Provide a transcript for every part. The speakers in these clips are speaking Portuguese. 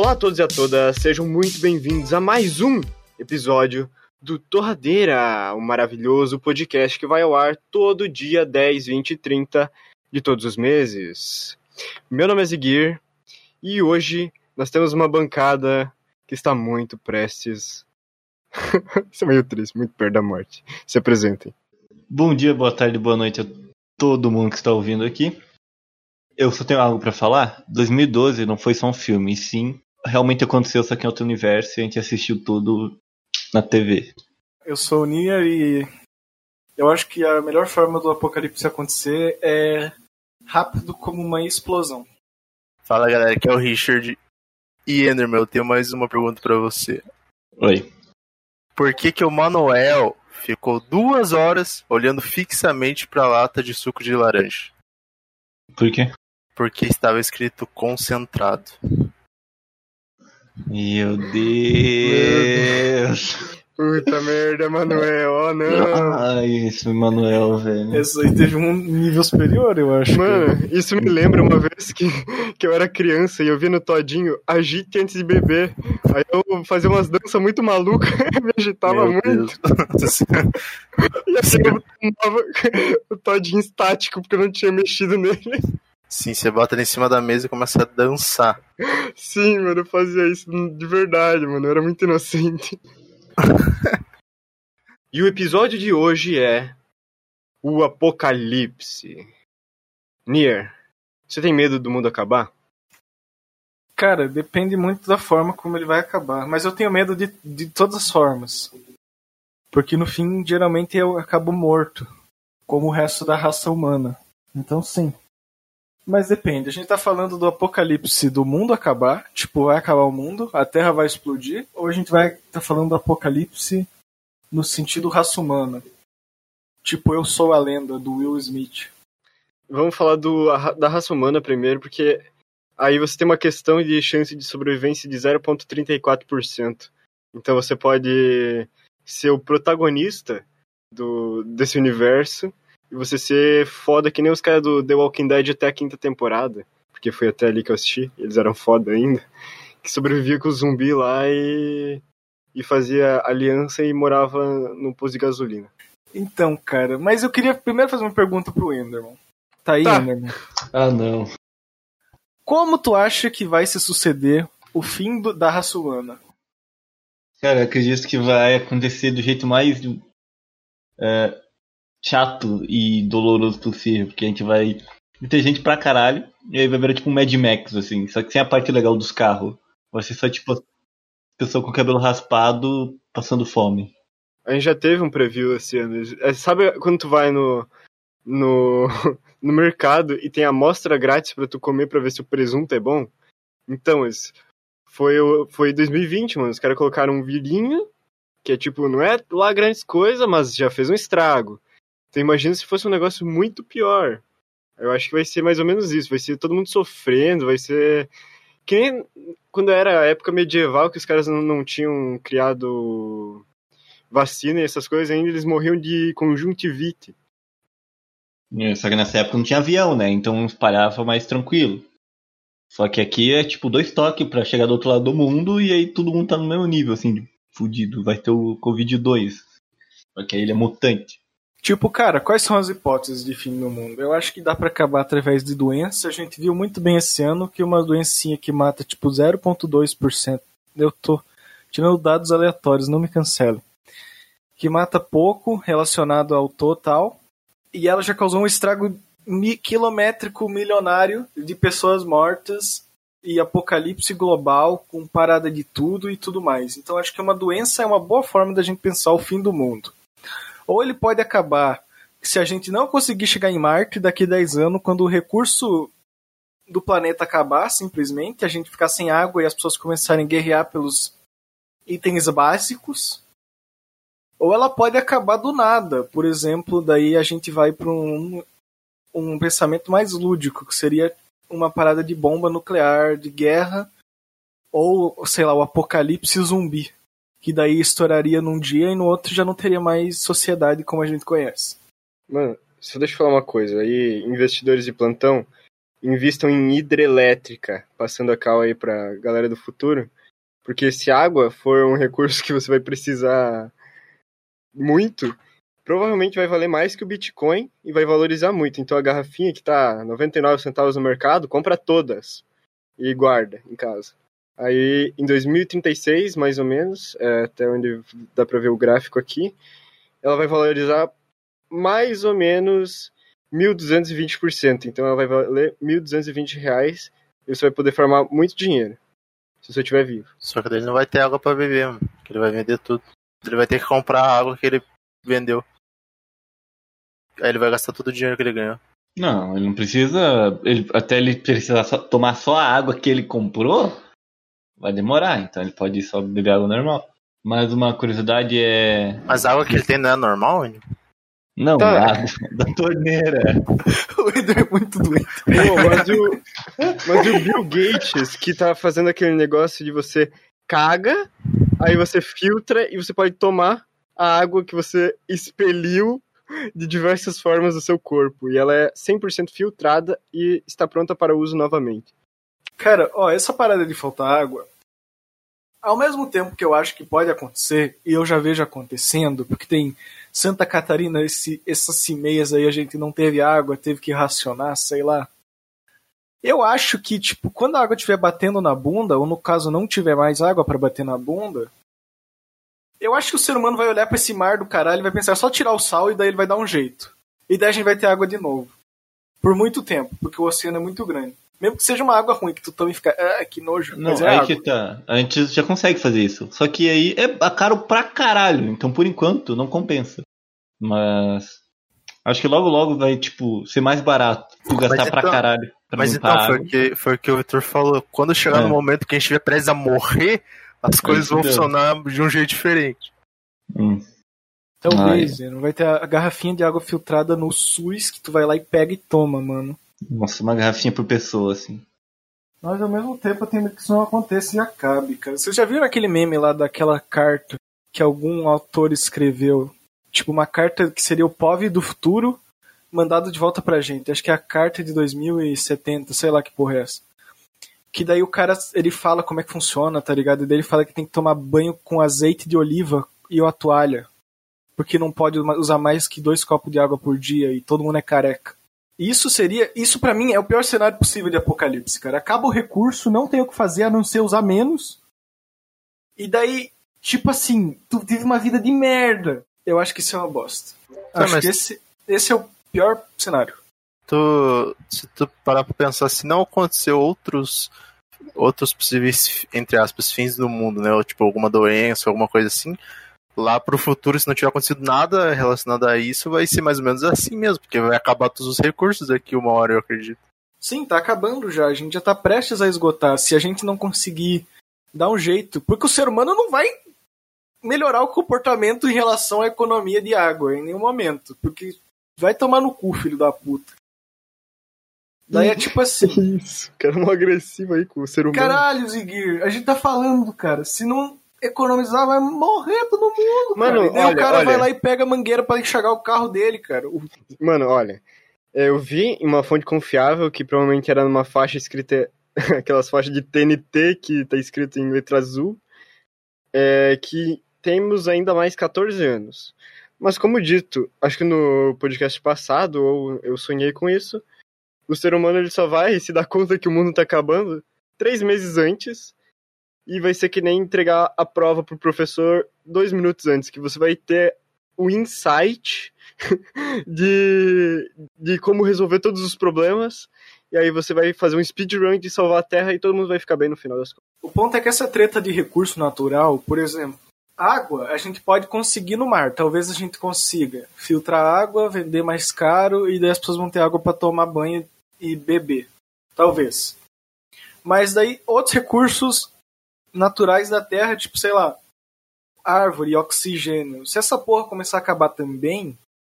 Olá a todos e a todas, sejam muito bem-vindos a mais um episódio do Torradeira, o um maravilhoso podcast que vai ao ar todo dia 10, 20 e 30 de todos os meses. Meu nome é Ziguir e hoje nós temos uma bancada que está muito prestes. Isso é meio triste, muito perto da morte. Se apresentem. Bom dia, boa tarde, boa noite a todo mundo que está ouvindo aqui. Eu só tenho algo para falar. 2012 não foi só um filme, e sim realmente aconteceu só que em outro universo e a gente assistiu tudo na TV. Eu sou o Nia e eu acho que a melhor forma do apocalipse acontecer é rápido como uma explosão. Fala galera, aqui é o Richard. E Enderman, eu tenho mais uma pergunta para você. Oi. Por que que o Manuel ficou duas horas olhando fixamente para a lata de suco de laranja? Por quê? Porque estava escrito concentrado. Meu Deus! Puta merda, Manuel, oh não. Ai, esse Manuel, velho. Esse aí teve um nível superior, eu acho. Mano, isso me lembra uma vez que, que eu era criança e eu vi no Todinho agite antes de beber. Aí eu fazia umas danças muito malucas, me agitava Meu muito. E aí eu tomava o Todinho estático porque eu não tinha mexido nele. Sim, você bota ele em cima da mesa e começa a dançar. Sim, mano, eu fazia isso de verdade, mano. Eu era muito inocente. e o episódio de hoje é o Apocalipse. Nier, você tem medo do mundo acabar? Cara, depende muito da forma como ele vai acabar. Mas eu tenho medo de, de todas as formas. Porque no fim, geralmente eu acabo morto. Como o resto da raça humana. Então sim. Mas depende. A gente tá falando do apocalipse do mundo acabar. Tipo, vai acabar o mundo, a Terra vai explodir. Ou a gente vai tá falando do apocalipse no sentido raça humana. Tipo, eu sou a lenda do Will Smith. Vamos falar do, da raça humana primeiro, porque aí você tem uma questão de chance de sobrevivência de 0,34%. Então você pode ser o protagonista do, desse universo e você ser foda que nem os caras do The Walking Dead até a quinta temporada, porque foi até ali que eu assisti, eles eram foda ainda, que sobrevivia com o zumbi lá e, e fazia aliança e morava no posto de gasolina. Então, cara, mas eu queria primeiro fazer uma pergunta pro Enderman. Tá aí, Tá. Enderman? Ah, não. Como tu acha que vai se suceder o fim do- da raça humana? Cara, eu acredito que vai acontecer do jeito mais é, chato e doloroso possível, porque a gente vai ter gente pra caralho, e aí vai virar tipo um Mad Max, assim, só que sem a parte legal dos carros. Vai ser só tipo pessoa com cabelo raspado passando fome. A gente já teve um preview esse ano. É, Sabe quando tu vai no, no, no mercado e tem amostra grátis pra tu comer pra ver se o presunto é bom? Então, esse foi, foi 2020, mano. Os caras colocaram um vilinho, que é tipo, não é lá grandes coisas, mas já fez um estrago. Então imagina se fosse um negócio muito pior. Eu acho que vai ser mais ou menos isso. Vai ser todo mundo sofrendo, vai ser. Que nem quando era a época medieval que os caras não, não tinham criado vacina e essas coisas ainda, eles morriam de conjuntivite. É, Só que nessa época não tinha avião, né? Então espalhava mais tranquilo. Só que aqui é tipo dois toques pra chegar do outro lado do mundo e aí todo mundo tá no mesmo nível, assim, de fudido. Vai ter o Covid-2. Só que aí ele é mutante. Tipo, cara, quais são as hipóteses de fim do mundo? Eu acho que dá pra acabar através de doença. A gente viu muito bem esse ano que uma doencinha que mata tipo 0.2%. Eu tô tirando dados aleatórios, não me cancele. Que mata pouco relacionado ao total. E ela já causou um estrago quilométrico milionário de pessoas mortas e apocalipse global com parada de tudo e tudo mais. Então acho que uma doença é uma boa forma da gente pensar o fim do mundo. Ou ele pode acabar se a gente não conseguir chegar em Marte daqui a 10 anos, quando o recurso do planeta acabar, simplesmente, a gente ficar sem água e as pessoas começarem a guerrear pelos itens básicos. Ou ela pode acabar do nada. Por exemplo, daí a gente vai para um, um pensamento mais lúdico, que seria uma parada de bomba nuclear, de guerra, ou, sei lá, o apocalipse zumbi que daí estouraria num dia e no outro já não teria mais sociedade como a gente conhece. Mano, só deixa eu falar uma coisa. Aí, investidores de plantão, invistam em hidrelétrica, passando a cal aí pra galera do futuro. Porque se água for um recurso que você vai precisar muito, provavelmente vai valer mais que o Bitcoin e vai valorizar muito. Então a garrafinha que tá 99 centavos no mercado, compra todas e guarda em casa. Aí em 2036, mais ou menos, é, até onde dá para ver o gráfico aqui, ela vai valorizar mais ou menos 1.220%. Então ela vai valer 1.220 reais e você vai poder formar muito dinheiro. Se você estiver vivo. Só que daí ele não vai ter água pra beber, mano. Que ele vai vender tudo. Ele vai ter que comprar a água que ele vendeu. Aí ele vai gastar todo o dinheiro que ele ganhou. Não, ele não precisa. Ele, até ele precisar tomar só a água que ele comprou, vai demorar. Então ele pode só beber água normal. Mas uma curiosidade é. Mas a água que ele tem não é normal, mano? Não, Tá. água da torneira. O Ender é muito doente. Pô, mas, o, mas o Bill Gates, que tá fazendo aquele negócio de você caga, aí você filtra e você pode tomar a água que você expeliu de diversas formas do seu corpo. E ela é 100% filtrada e está pronta para uso novamente. Cara, ó, essa parada de faltar água, ao mesmo tempo que eu acho que pode acontecer, e eu já vejo acontecendo, porque tem Santa Catarina, esse, essas cimeias aí a gente não teve água, teve que racionar, sei lá. Eu acho que, tipo, quando a água estiver batendo na bunda, ou no caso não tiver mais água para bater na bunda, eu acho que o ser humano vai olhar pra esse mar do caralho e vai pensar, é só tirar o sal e daí ele vai dar um jeito. E daí a gente vai ter água de novo. Por muito tempo, porque o oceano é muito grande. Mesmo que seja uma água ruim, que tu tome e fica, ah, que nojo. Não, mas é aí água. que tá. A gente já consegue fazer isso. Só que aí é caro pra caralho. Então, por enquanto, não compensa. Mas. Acho que logo logo vai, tipo, ser mais barato tu gastar Mas pra então- caralho. Pra Mas então, foi o que, foi o que o Vitor falou. Quando chegar É. no momento que a gente estiver prestes a morrer, as coisas vão funcionar de um jeito diferente. Hum. Talvez, não vai ter a garrafinha de água filtrada no SUS que tu vai lá e pega e toma, mano. Nossa, uma garrafinha por pessoa, assim. Mas ao mesmo tempo eu tenho medo que isso não aconteça e acabe, cara. Vocês já viram aquele meme lá daquela carta que algum autor escreveu? Tipo, uma carta que seria o POV do futuro mandado de volta pra gente. Acho que é a carta de 2070, sei lá que porra é essa. Que daí o cara, ele fala como é que funciona, tá ligado? E daí ele fala que tem que tomar banho com azeite de oliva e uma toalha. Porque não pode usar mais que dois copos de água por dia e todo mundo é careca. Isso seria, isso pra mim é o pior cenário possível de apocalipse, cara. Acaba o recurso, não tem o que fazer a não ser usar menos. E daí, tipo assim, tu vive uma vida de merda. Eu acho que isso é uma bosta. Tá, acho mas- que esse, esse é o pior cenário. Tu, se tu parar pra pensar, se não acontecer outros outros possíveis, entre aspas, fins do mundo, né? Ou, tipo, alguma doença, alguma coisa assim, lá pro futuro, se não tiver acontecido nada relacionado a isso, vai ser mais ou menos assim mesmo, porque vai acabar todos os recursos daqui uma hora, eu acredito. Sim, tá acabando já. A gente já tá prestes a esgotar. Se a gente não conseguir dar um jeito. Porque o ser humano não vai melhorar o comportamento em relação à economia de água em nenhum momento. Porque vai tomar no cu, filho da puta. Daí é tipo assim. Isso, cara, um agressivo aí com o ser humano. Caralho, Ziguir, a gente tá falando, cara. Se não economizar, vai morrer todo mundo. Mano, cara. Olha, o cara olha. vai lá e pega a mangueira pra enxagar o carro dele, cara. Mano, olha, eu vi em uma fonte confiável que provavelmente era numa faixa escrita, aquelas faixas de TNT que tá escrito em letra azul, é, que temos ainda mais 14 anos. Mas como dito, acho que no podcast passado, ou eu sonhei com isso, o ser humano ele só vai se dar conta que o mundo tá acabando três meses antes e vai ser que nem entregar a prova pro professor dois minutos antes, que você vai ter o insight de, de como resolver todos os problemas. E aí você vai fazer um speedrun de salvar a Terra e todo mundo vai ficar bem no final das contas. O ponto é que essa treta de recurso natural, por exemplo, água a gente pode conseguir no mar. Talvez a gente consiga filtrar água, vender mais caro e daí as pessoas vão ter água para tomar banho e beber. Talvez. Mas daí outros recursos naturais da Terra, tipo, sei lá, árvore, oxigênio. Se essa porra começar a acabar também,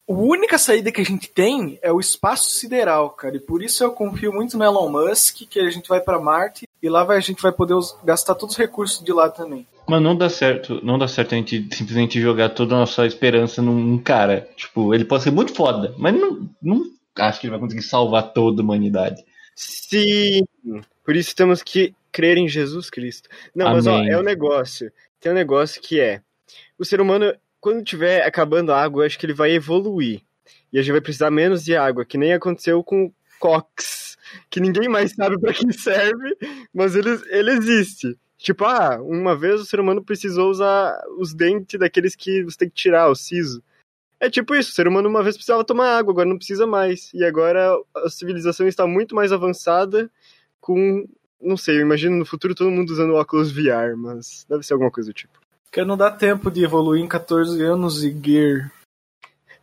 a única saída que a gente tem é o espaço sideral, cara. E por isso eu confio muito no Elon Musk, que a gente vai para Marte e lá vai, a gente vai poder gastar todos os recursos de lá também. Mas não dá certo, não dá certo a gente simplesmente jogar toda a nossa esperança num, num cara. Tipo, ele pode ser muito foda, mas não, não acho que ele vai conseguir salvar toda a humanidade. Sim, por isso temos que crer em Jesus Cristo. Não, mas ó, Amém. é um negócio. Tem um negócio que é: o ser humano, quando tiver acabando a água, eu acho que ele vai evoluir. E a gente vai precisar menos de água, que nem aconteceu com o Cox, que ninguém mais sabe pra que serve, mas ele, ele existe. Tipo, ah, uma vez o ser humano precisou usar os dentes daqueles que você tem que tirar, o siso. É tipo isso, o ser humano uma vez precisava tomar água, agora não precisa mais. E agora a civilização está muito mais avançada com. Não sei, eu imagino no futuro todo mundo usando óculos VR, mas deve ser alguma coisa do tipo. Porque não dá tempo de evoluir em 14 anos e gear.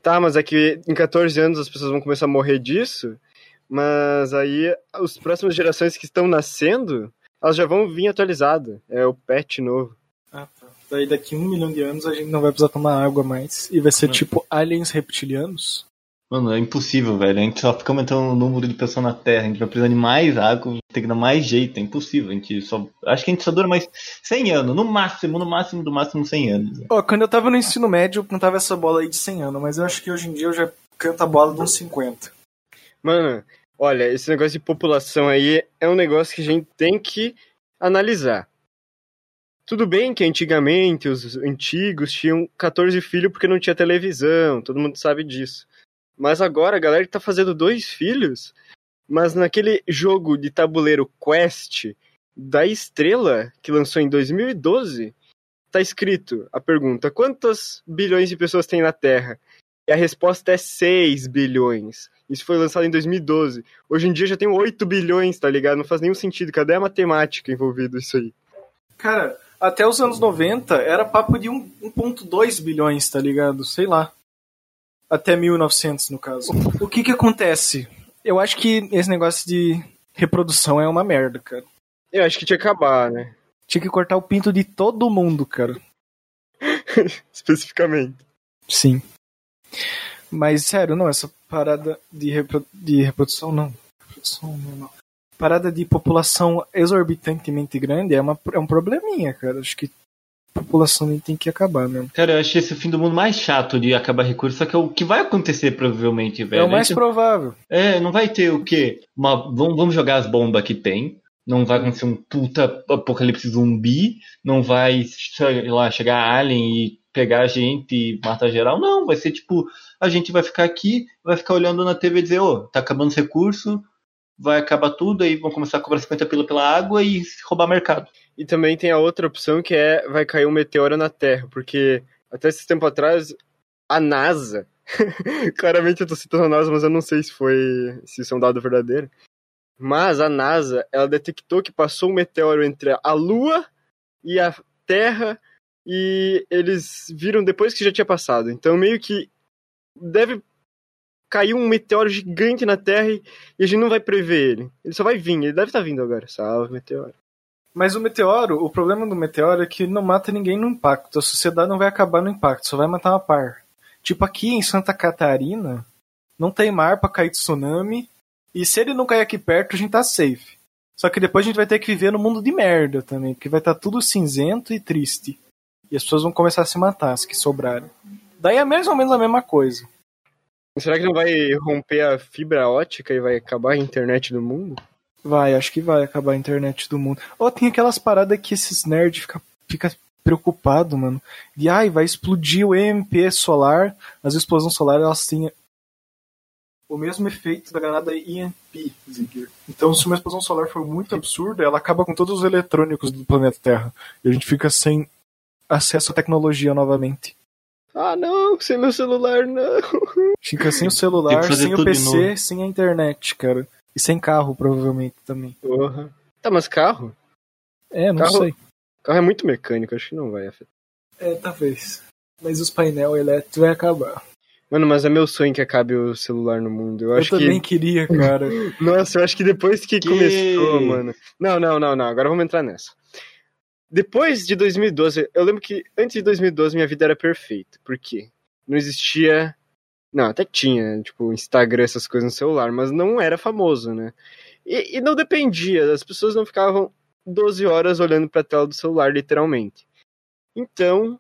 Tá, mas é que em 14 anos as pessoas vão começar a morrer disso, mas aí as próximas gerações que estão nascendo, elas já vão vir atualizadas. É o patch novo. Ah, tá. Daí daqui um milhão de anos a gente não vai precisar tomar água mais. E vai ser Não. tipo aliens reptilianos. Mano, é impossível, velho. A gente só fica aumentando o número de pessoas na Terra. A gente vai precisar de mais água, ter que dar mais jeito. É impossível. A gente só. Acho que a gente só dura mais 100 anos. No máximo, no máximo, do máximo 100 anos. Ó, quando eu tava no ensino médio, eu cantava essa bola aí de 100 anos, mas eu acho que hoje em dia eu já canto a bola de uns 50. Mano, olha, esse negócio de população aí é um negócio que a gente tem que analisar. Tudo bem que antigamente os antigos tinham 14 filhos porque não tinha televisão, todo mundo sabe disso. Mas agora a galera tá fazendo dois filhos, mas naquele jogo de tabuleiro Quest da Estrela, que lançou em 2012, tá escrito a pergunta: quantas bilhões de pessoas tem na Terra? E a resposta é 6 bilhões. Isso foi lançado em 2012. Hoje em dia já tem 8 bilhões, tá ligado? Não faz nenhum sentido. Cadê a matemática envolvida isso aí? Cara, até os anos 90 era papo de um- 1.2 bilhões, tá ligado? Sei lá. Até 1900, no caso. O que que acontece? Eu acho que esse negócio de reprodução é uma merda, cara. Eu acho que tinha que acabar, né? Tinha que cortar o pinto de todo mundo, cara. Especificamente. Sim. Mas, sério, não, essa parada de, repro- de reprodução, não. Reprodução normal. Parada de população exorbitantemente grande é, uma, é um probleminha, cara. Acho que população tem que acabar mesmo. Cara, eu achei esse o fim do mundo mais chato de acabar recurso, só que é o que vai acontecer provavelmente, velho. é o mais A gente- provável. É, não vai ter o quê? Uma, vamos, jogar as bombas que tem. Não vai acontecer um puta apocalipse zumbi. Não vai, sei lá, chegar alien e pegar a gente e matar geral. Não, vai ser tipo, a gente vai ficar aqui, vai ficar olhando na TV e dizer, ô, tá acabando os recursos, vai acabar tudo, aí vão começar a cobrar 50 pila pela água e roubar mercado. E também tem a outra opção que é vai cair um meteoro na Terra, porque até esse tempo atrás a NASA, claramente eu tô citando a NASA, mas eu não sei se foi se isso é um dado verdadeiro. Mas a NASA, ela detectou que passou um meteoro entre a Lua e a Terra e eles viram depois que já tinha passado. Então meio que deve cair um meteoro gigante na Terra e a gente não vai prever ele. Ele só vai vir, ele deve estar vindo agora. Salve, meteoro. Mas o meteoro, o problema do meteoro é que não mata ninguém no impacto. A sociedade não vai acabar no impacto, só vai matar uma par. Tipo aqui em Santa Catarina, não tem mar pra cair tsunami. E se ele não cair aqui perto, a gente tá safe. Só que depois a gente vai ter que viver no mundo de merda também, porque vai estar tudo cinzento e triste. E as pessoas vão começar a se matar, as que sobrarem. Daí é mais ou menos a mesma coisa. Será que não vai romper a fibra ótica e vai acabar a internet do mundo? Vai, acho que vai acabar a internet do mundo. Ou tem aquelas paradas que esses nerds ficam fica preocupado, mano. De ai, vai explodir o EMP solar. As explosões solares elas têm o mesmo efeito da granada EMP, Ziggy. Então, se uma explosão solar for muito absurda, ela acaba com todos os eletrônicos do planeta Terra. E a gente fica sem acesso à tecnologia novamente. Ah, não, sem meu celular, não. Fica sem o celular, sem o PC, sem a internet, cara. E sem carro, provavelmente, também. Porra. Tá, mas carro? É, não Carro- sei. Carro é muito mecânico, acho que não vai afetar. É, talvez. Mas os painel elétricos vai acabar. Mano, mas é meu sonho que acabe o celular no mundo. Eu, Eu, acho também que. queria, cara. Nossa, eu acho que depois que, Que? começou, mano. Não, não, não, não. Agora vamos entrar nessa. Depois de 2012, eu lembro que antes de 2012 minha vida era perfeita. Por quê? Não existia. Não, até tinha, tipo, Instagram, essas coisas no celular, mas não era famoso, né? E, e não dependia, as pessoas não ficavam 12 horas olhando pra tela do celular, literalmente. Então,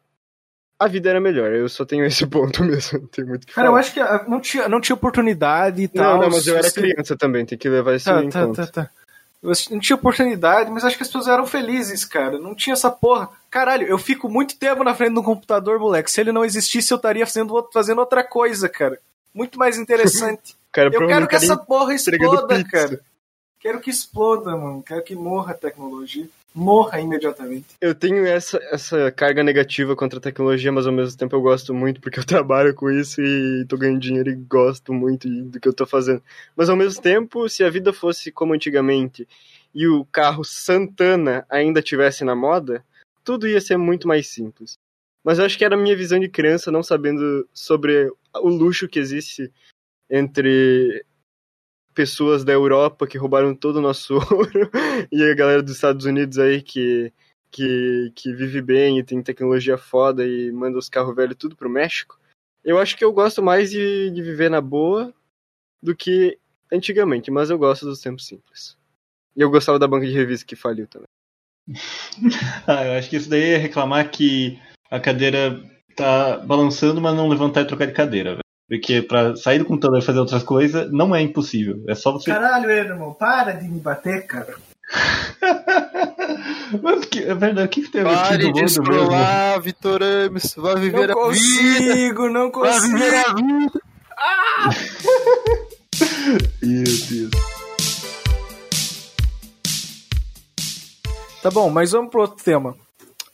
a vida era melhor. Eu só tenho esse ponto mesmo, não tenho muito o que Cara, falar. eu acho que ah, não tinha, não tinha oportunidade e tal. Não, não, mas eu era criança também, tem que levar isso Tá, em tá, conta. tá, tá. Eu Não tinha oportunidade, mas acho que as pessoas eram felizes, cara. Não tinha essa porra. Caralho, eu fico muito tempo na frente do computador, moleque. Se ele não existisse, eu estaria fazendo, fazendo outra coisa, cara. Muito mais interessante. Cara, eu quero que essa porra exploda, cara. Quero que exploda, mano. Quero que morra a tecnologia. Morra imediatamente. Eu tenho essa, essa carga negativa contra a tecnologia, mas ao mesmo tempo eu gosto muito porque eu trabalho com isso e tô ganhando dinheiro e gosto muito do que eu tô fazendo. Mas ao mesmo tempo, se a vida fosse como antigamente e o carro Santana ainda tivesse na moda, tudo ia ser muito mais simples. Mas eu acho que era a minha visão de criança, não sabendo sobre o luxo que existe entre pessoas da Europa que roubaram todo o nosso ouro e a galera dos Estados Unidos aí que, que, que vive bem e tem tecnologia foda e manda os carros velhos tudo pro México. Eu acho que eu gosto mais de, de viver na boa do que antigamente, mas eu gosto dos tempos simples. E eu gostava da banca de revista que faliu também. Ah, eu acho que isso daí é reclamar que a cadeira tá balançando, mas não levantar e trocar de cadeira, velho. Porque pra sair do computador e fazer outras coisas não é impossível. É só você. Caralho, irmão, para de me bater, cara. Mas que, é verdade, o que, que tem a ver com Pare de Vitor Ames. Vai viver Não a vida. consigo, não Vai viver consigo. a vida. Meu Deus. Tá bom, mas vamos pro outro tema.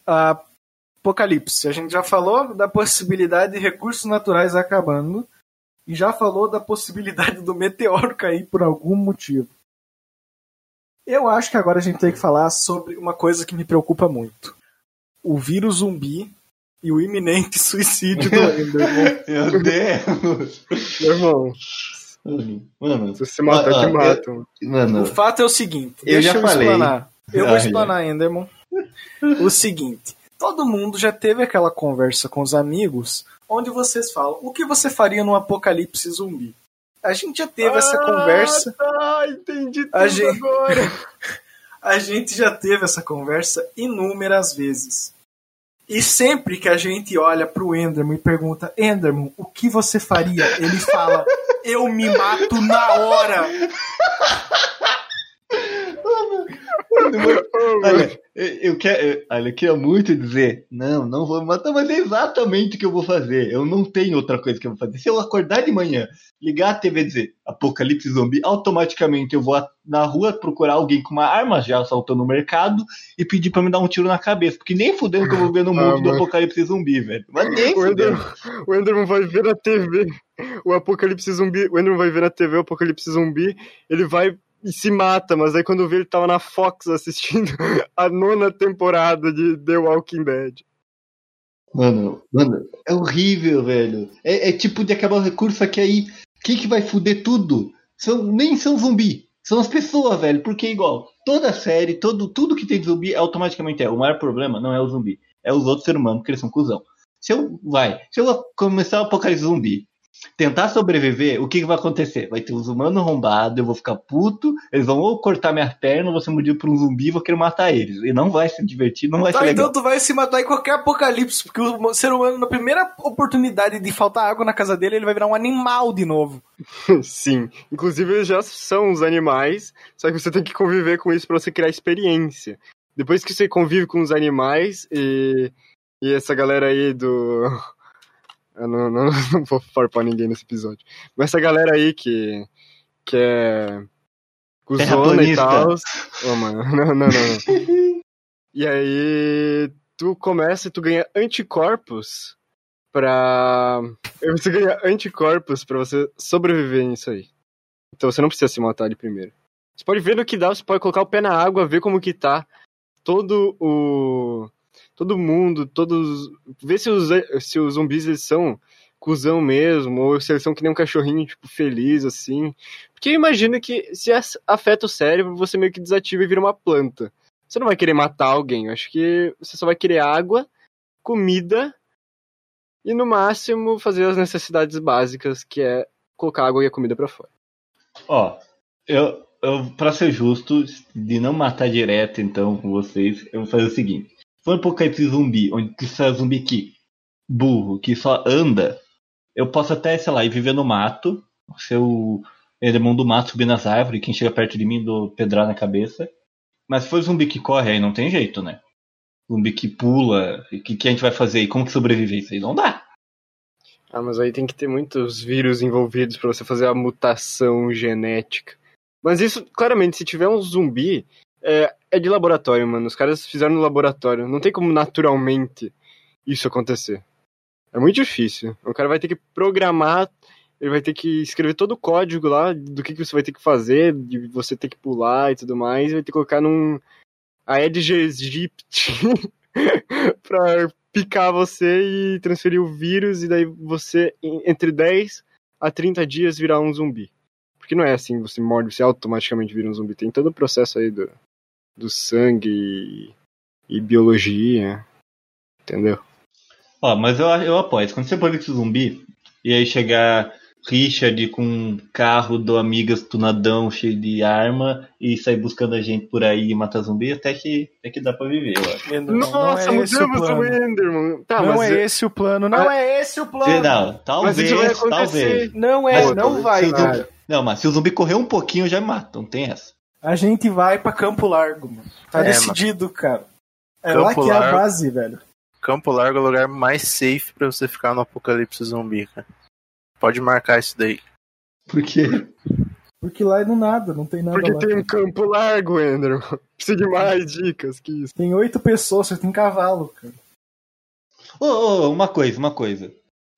Ah, Apocalipse. A gente já falou da possibilidade de recursos naturais acabando. E já falou da possibilidade do meteoro cair por algum motivo. Eu acho que agora a gente tem que falar sobre uma coisa que me preocupa muito. O vírus zumbi e o iminente suicídio do Enderman. Meu Deus. Meu irmão, Mano, Mano, se você matar, Ah, te ah, matam. mano, O fato é o seguinte, Eu deixa já eu falei. explanar. Eu vou Ah, explanar, Enderman. O seguinte, todo mundo já teve aquela conversa com os amigos onde vocês falam o que você faria num apocalipse zumbi. A gente já teve essa conversa, Ah, entendi tudo A gente- agora. a gente já teve essa conversa inúmeras vezes. E sempre que a gente olha pro Enderman e pergunta, Enderman, o que você faria? Ele fala, eu me mato na hora. Olha, eu, eu quero, eu- olha, eu queria muito dizer, não, não vou matar, mas é exatamente o que eu vou fazer. Eu não tenho outra coisa que eu vou fazer. Se eu acordar de manhã, ligar a TV e dizer Apocalipse Zumbi, automaticamente eu vou na rua procurar alguém com uma arma já assaltando o mercado e pedir pra me dar um tiro na cabeça. Porque nem fudendo que eu vou ver no mundo do mano. Apocalipse Zumbi, velho. Mas nem O fudendo. Enderman, o Enderman vai ver na TV o apocalipse zumbi. O Enderman vai ver na TV o apocalipse zumbi. Ele vai e se mata, mas aí quando vê ele tava na Fox assistindo a nona temporada de The Walking Dead. Mano, mano, é horrível, velho. É, é tipo de acabar o recurso aqui aí. Quem que vai fuder tudo? São, nem são zumbi. São as pessoas, velho. Porque é igual, toda série, todo, tudo que tem de zumbi automaticamente é. O maior problema não é o zumbi. É os outros seres humanos, porque eles são cuzão. Se eu, vai, se eu começar o apocalipse zumbi, tentar sobreviver, o que, que vai acontecer? Vai ter os humanos arrombados, eu vou ficar puto, eles vão ou cortar minha perna, ou vou ser mordido por um zumbi e vou querer matar eles. E não vai se divertir, não vai ser Tá, legal. então tu vai se matar em qualquer apocalipse, porque o ser humano, na primeira oportunidade de faltar água na casa dele, ele vai virar um animal de novo. Sim. Inclusive, eles já são os animais, só que você tem que conviver com isso pra você criar experiência. Depois que você convive com os animais e, e essa galera aí do. Eu não, não, não vou farpar ninguém nesse episódio. Mas essa galera aí que. que é. Cuzona e tal. Ô, mano, não, não, não. não. E aí. Tu começa e tu ganha anticorpos pra. Você ganha anticorpos pra você sobreviver nisso aí. Então você não precisa se matar de primeiro. Você pode ver no que dá, você pode colocar o pé na água, ver como que tá todo o. Todo mundo, todos. Ver se os, se os zumbis eles são cuzão mesmo, ou se eles são que nem um cachorrinho, tipo, feliz, assim. Porque imagina que se afeta o cérebro, você meio que desativa e vira uma planta. Você não vai querer matar alguém, eu acho que você só vai querer água, comida e no máximo fazer as necessidades básicas, que é colocar água e a comida pra fora. Ó, eu, eu, pra ser justo, de não matar direto então com vocês, eu vou fazer o seguinte. For um apocalipse zumbi, onde precisa zumbi que burro que só anda, eu posso até, sei lá, ir viver no mato, ser o Enderman do mato, subir nas árvores, quem chega perto de mim do pedrar na cabeça. Mas se for zumbi que corre, aí não tem jeito, né? Zumbi que pula, o que, que a gente vai fazer? E como que sobreviver isso aí? Não dá. Ah, mas aí tem que ter muitos vírus envolvidos pra você fazer a mutação genética. Mas isso, claramente, se tiver um zumbi, é, é de laboratório, mano. Os caras fizeram no laboratório. Não tem como naturalmente isso acontecer. É muito difícil. O cara vai ter que programar, ele vai ter que escrever todo o código lá do que, que você vai ter que fazer, de você ter que pular e tudo mais, vai ter que colocar num Aedes aegypti pra picar você e transferir o vírus, e daí você, entre 10 a 30 dias, virar um zumbi. Porque não é assim, você morde, você automaticamente vira um zumbi. Tem todo o processo aí do, do sangue e, e biologia, entendeu? Ó, mas eu, eu apoio. Quando você pode esse zumbi, e aí chegar Richard com um carro do Amigas tunadão cheio de arma e sair buscando a gente por aí e matar zumbi, até que, até que dá pra viver, eu acho. Enderman, não é esse o mudamos o plano. Enderman. Tá, não mas é esse o plano, não é esse o plano. Não, talvez, talvez. Não é, Mas, não vai, zumbi- Não, mas se o zumbi correr um pouquinho, já mata, não tem essa. A gente vai pra Campo Largo, mano. Tá É, decidido, cara. É Campo lá que é a Largo. base, velho. Campo Largo é o lugar mais safe pra você ficar no apocalipse zumbi, cara. Pode marcar isso daí. Por quê? Porque lá é do nada, não tem nada Porque lá. tem um campo largo, Enderman. Precisa de mais dicas que isso. Tem oito pessoas, você tem cavalo, cara. Ô, ô, uma coisa, uma coisa.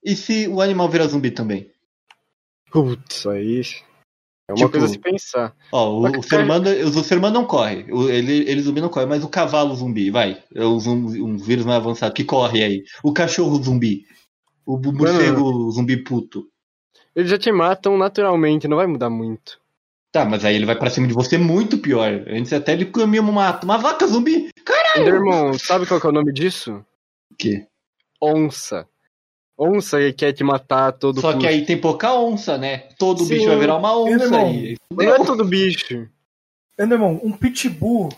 E se o animal virar zumbi também? Putz, aí. É uma Tipo, coisa a se pensar. Ó, o, o ser humano, o ser humano não corre. O- ele, ele zumbi não corre, mas o cavalo zumbi, vai. É um, um vírus mais avançado que corre aí. O cachorro zumbi. O morcego zumbi puto. Eles já te matam naturalmente, não vai mudar muito. Tá, mas aí ele vai pra cima de você muito pior. Antes até ele comia uma, uma vaca zumbi. Enderman, sabe qual que é o nome disso? O quê? Onça. Onça que quer te matar todo Só que aí tem pouca onça, né? Todo Sim. bicho vai virar uma onça aí. Não é todo bicho. Enderman, um pitbull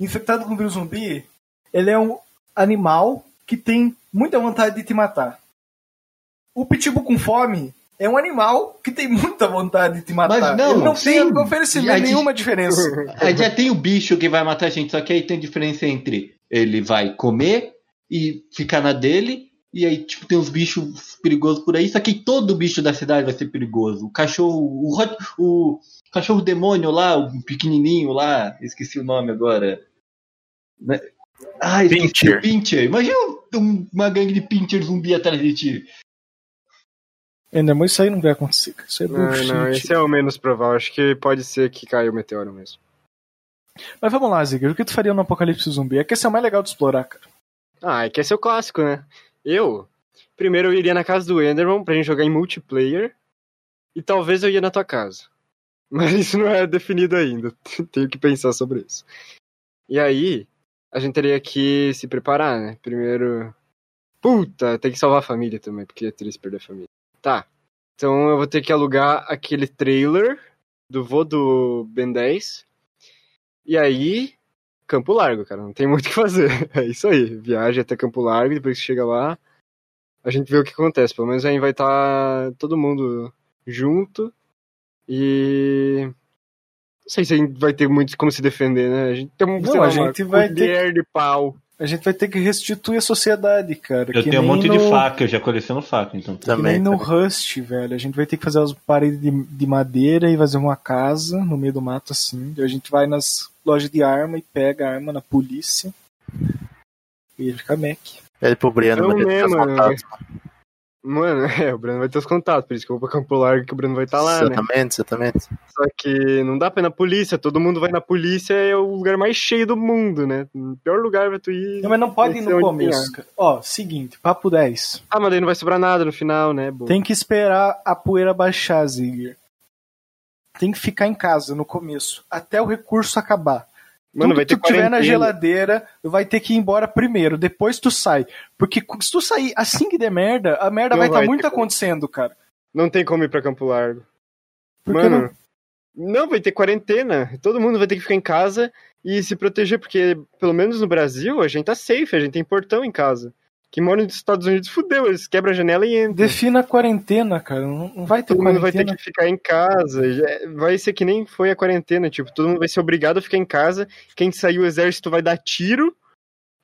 infectado com vírus zumbi, ele é um animal que tem muita vontade de te matar. O pitbull com fome é um animal que tem muita vontade de te matar. Mas não, ele não sim. tem oferecimento E gente- nenhuma diferença. Aí já tem o bicho que vai matar a gente, só que aí tem diferença entre ele vai comer e ficar na dele, e aí tipo tem uns bichos perigosos por aí, só que todo bicho da cidade vai ser perigoso. O cachorro, o, o cachorro demônio lá, o pequenininho lá, esqueci o nome agora. Né? Ah, esqueci Pincher. o Pincher. Imagina um- uma gangue de Pincher zumbi atrás de ti. Enderman, isso aí não vai acontecer. cara. Isso é Não, não, esse é o menos provável. Acho que pode ser que caiu o meteoro mesmo. Mas vamos lá, Zigger. O que tu faria no apocalipse zumbi? É que esse é o mais legal de explorar, cara. Ah, é que esse é o clássico, né? Eu, primeiro eu iria na casa do Enderman pra gente jogar em multiplayer. E talvez eu ia na tua casa. Mas isso não é definido ainda. Tenho que pensar sobre isso. E aí, a gente teria que se preparar, né? Primeiro. Puta, tem que salvar a família também, porque é triste perder a família. Tá. Então eu vou ter que alugar aquele trailer do vô do Ben 10. E aí, Campo Largo, cara. Não tem muito o que fazer. É isso aí. Viagem até Campo Largo, depois que chega lá, a gente vê o que acontece. Pelo menos aí vai estar todo mundo junto. E. Não sei se a gente vai ter muito como se defender, né? A gente tem um, Não, lá, a gente vai ter- de pau. A gente vai ter que restituir a sociedade, cara. Eu que tenho um monte no... de faca, eu já coleciono faca, então. Que Também. nem no. Rust, velho. A gente vai ter que fazer as paredes de, de madeira e fazer uma casa no meio do mato, assim. A gente vai nas lojas de arma e pega a arma na polícia. E fica Mac. Pede pro Briano Eu mas ele faz mesmo, contato. Mano, é, o Bruno vai ter os contatos, por isso que eu vou pra Campo Largo que o Bruno vai estar lá, né? Exatamente, exatamente. Só que não dá pra ir na polícia, todo mundo vai na polícia, é o lugar mais cheio do mundo, né? O pior lugar pra tu ir. Não, mas não pode ir é no começo. Ó, seguinte, papo 10. Ah, mas daí não vai sobrar nada no final, né? Bo? Tem que esperar a poeira baixar, Zigger. Tem que ficar em casa no começo, até o recurso acabar. Mano, Tudo vai que ter tu tiver na geladeira, vai ter que ir embora primeiro, depois tu sai. Porque se tu sair assim que der merda, a merda Não vai estar vai muito acontecendo, cara. Não tem como ir pra Campo Largo. Por que Mano, não? vai ter quarentena. Todo mundo vai ter que ficar em casa e se proteger, porque pelo menos no Brasil a gente tá safe, a gente tem portão em casa. Quem mora nos Estados Unidos fudeu, eles quebram a janela e entram. Defina a quarentena, cara. Não não vai ter Todo mundo vai ter que ficar em casa. Vai ser que nem foi a quarentena, tipo, todo mundo vai ser obrigado a ficar em casa. Quem sair o exército vai dar tiro.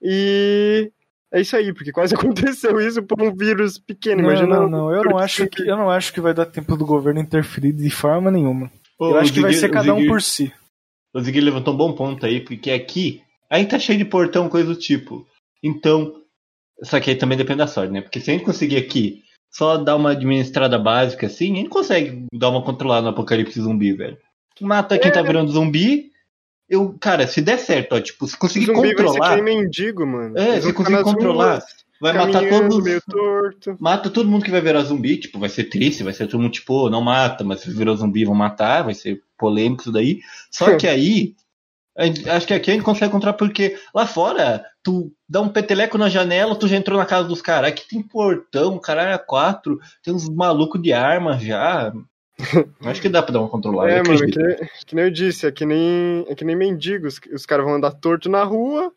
E é isso aí, porque quase aconteceu isso por um vírus pequeno. Não, Imagina. não, não. Eu não, acho que, eu não acho que vai dar tempo do governo interferir de forma nenhuma. Ô, Eu acho que vai ser cada um por si. O Ziggy levantou um bom ponto aí, porque aqui a gente tá cheio de portão, coisa do tipo. Então, só que aí também depende da sorte, né? Porque se a gente conseguir aqui só dar uma administrada básica assim, a gente consegue dar uma controlada no apocalipse zumbi, velho. Mata quem tá virando zumbi. Eu, cara, se der certo, ó, tipo, se conseguir zumbi vai ser controlar, mendigo, mano. É, Eles se conseguir controlar, ruas, vai matar todos. meio torto. Mata todo mundo que vai virar zumbi, tipo, vai ser triste, vai ser todo mundo, tipo, não mata, mas se virou zumbi vão matar, vai ser polêmico isso daí. Só que aí, acho que aqui a gente consegue encontrar porque lá fora, tu dá um peteleco na janela, tu já entrou na casa dos caras. Aqui tem portão, caralho, é quatro, tem uns malucos de arma já. Acho que dá pra dar uma controlada. É, eu mano, que, nem- que nem eu disse, é que nem, é que nem mendigos. Os caras vão andar torto na rua,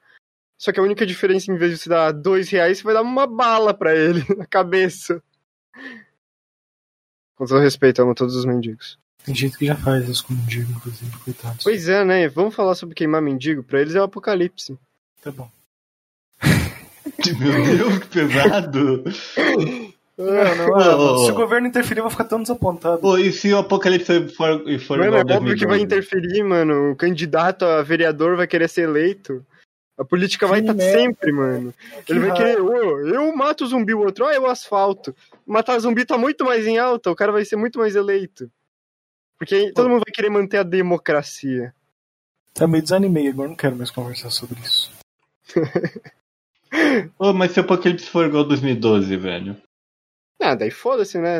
só que a única diferença, em vez de você dar dois reais, você vai dar uma bala pra ele na cabeça. Com todo respeito, amo todos os mendigos. Tem gente que já faz isso com mendigo, inclusive, coitados. Pois é, né? Vamos falar sobre queimar mendigo? Pra eles é o apocalipse. Tá bom. Meu Deus, que pesado. Não, não, ah, ô, ô. se o governo interferir, eu vou ficar tão desapontado. Pô, e se o apocalipse for, for Mano, igual é óbvio que vai 2012? interferir, mano. O candidato a vereador vai querer ser eleito. A política vai estar merda. sempre, mano. Que Ele vai querer, ô, eu mato o zumbi, o outro, ó, eu asfalto. Matar zumbi tá muito mais em alta, o cara vai ser muito mais eleito. Porque todo mundo vai querer manter a democracia. Também desanimei, agora não quero mais conversar sobre isso. Ô, mas se o apocalipse for igual 2012, velho. Ah, daí foda-se, né?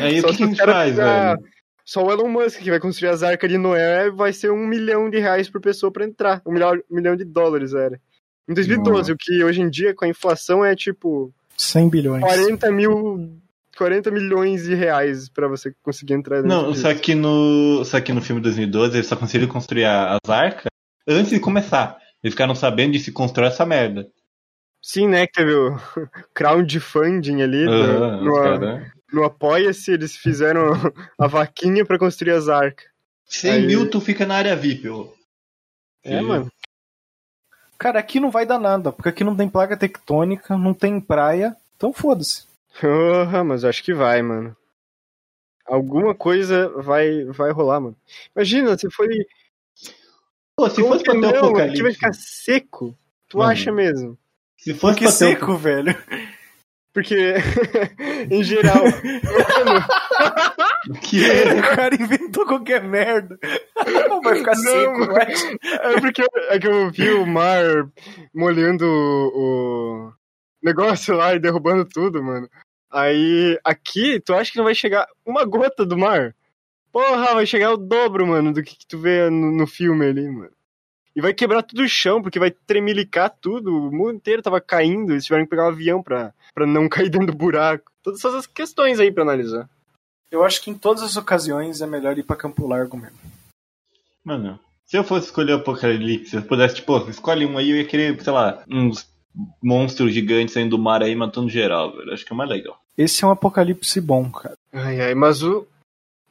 Aí Só o que, a gente faz, ficar- velho? Só o Elon Musk que vai construir as arcas de Noé vai ser um milhão de reais por pessoa pra entrar. Um milhão, um milhão de dólares era. Em 2012, o que hoje em dia, com a inflação, é tipo 100 bilhões. 40 mil. 40 milhões de reais pra você conseguir entrar dentro Não, disso. só que no. Só que no filme 2012 eles só conseguiram construir a- as arcas antes de começar. Eles ficaram sabendo de se constrói essa merda. Sim, né? Que teve o crowdfunding ali Aham, no, os cara- no Apoia-se, eles fizeram a vaquinha pra construir as arcas. 100 Aí- mil tu fica na área VIP, ô. É, Sim. mano. Cara, aqui não vai dar nada, porque aqui não tem placa tectônica, não tem praia, então foda-se. Porra, mas eu acho que vai, mano. Alguma coisa vai, vai rolar, mano. Imagina, se foi. Pô, se fosse que pra ter o não? apocalipse. Aqui vai ficar seco. Tu Mano. acha mesmo? Se fosse Que seco, velho. Porque, em geral, Que é? O cara inventou qualquer merda. Vai ficar Não, seco, mano. vai. é porque eu- é que eu vi o mar molhando o, o negócio lá e derrubando tudo, mano. Aí, aqui, tu acha que não vai chegar uma gota do mar? Porra, vai chegar o dobro, mano, do que, que tu vê no, no filme ali, mano. E vai quebrar tudo o chão, porque vai tremelicar tudo. O mundo inteiro tava caindo. Eles tiveram que pegar um avião pra, pra não cair dentro do buraco. Todas essas questões aí pra analisar. Eu acho que em todas as ocasiões é melhor ir pra Campo Largo mesmo. Mano, se eu fosse escolher o apocalipse, se eu pudesse, tipo, escolhe um aí, eu ia querer, sei lá, uns monstros gigantes saindo do mar aí matando geral, velho. Acho que é mais legal. Esse é um apocalipse bom, cara. Ai, ai, mas o.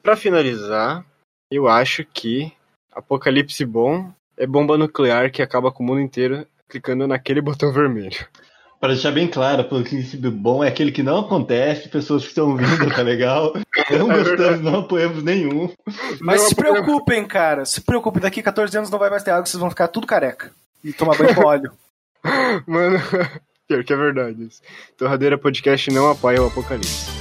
Pra finalizar, eu acho que Apocalipse bom é bomba nuclear que acaba com o mundo inteiro clicando naquele botão vermelho. Pra deixar bem claro, apocalipse bom é aquele que não acontece, pessoas que estão vindo, tá legal? Não É gostamos, não apoiamos nenhum. Mas Não, se porque- preocupem, cara. Se preocupem, daqui 14 anos não vai mais ter água, vocês vão ficar tudo careca. E tomar banho com óleo. Mano, pior que é verdade isso. Torradeira Podcast não apoia o Apocalipse.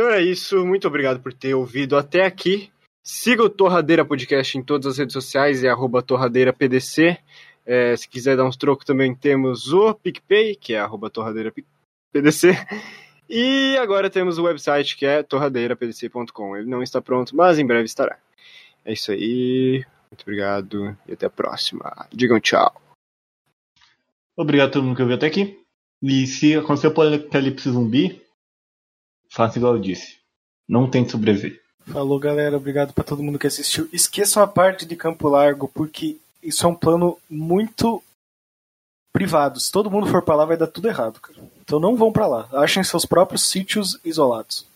Então é isso, muito obrigado por ter ouvido até aqui. Siga o Torradeira Podcast em todas as redes sociais, é arroba torradeirapdc. É, se quiser dar uns trocos também temos o PicPay, que é arroba torradeirapdc. E agora temos o website que é torradeirapdc.com. Ele não está pronto, mas em breve estará. É isso aí. Muito obrigado e até a próxima. Digam tchau. Obrigado a todo mundo que ouviu até aqui. E se acontecer o apocalipse zumbi, faça igual eu disse. Não tente sobreviver. Falou, galera. Obrigado pra todo mundo que assistiu. Esqueçam a parte de Campo Largo, porque isso é um plano muito privado. Se todo mundo for pra lá, vai dar tudo errado, cara. Então não vão pra lá. Achem seus próprios sítios isolados.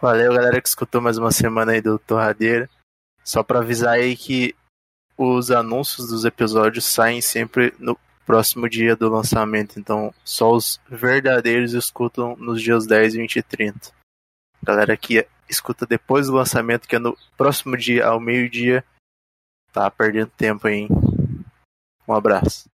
Valeu, galera que escutou mais uma semana aí do Torradeira. Só pra avisar aí que os anúncios dos episódios saem sempre no próximo dia do lançamento. Então, só os verdadeiros escutam nos dias 10, 20 e 30. Galera que escuta depois do lançamento, que é no próximo dia, ao meio-dia, tá perdendo tempo aí. Um abraço.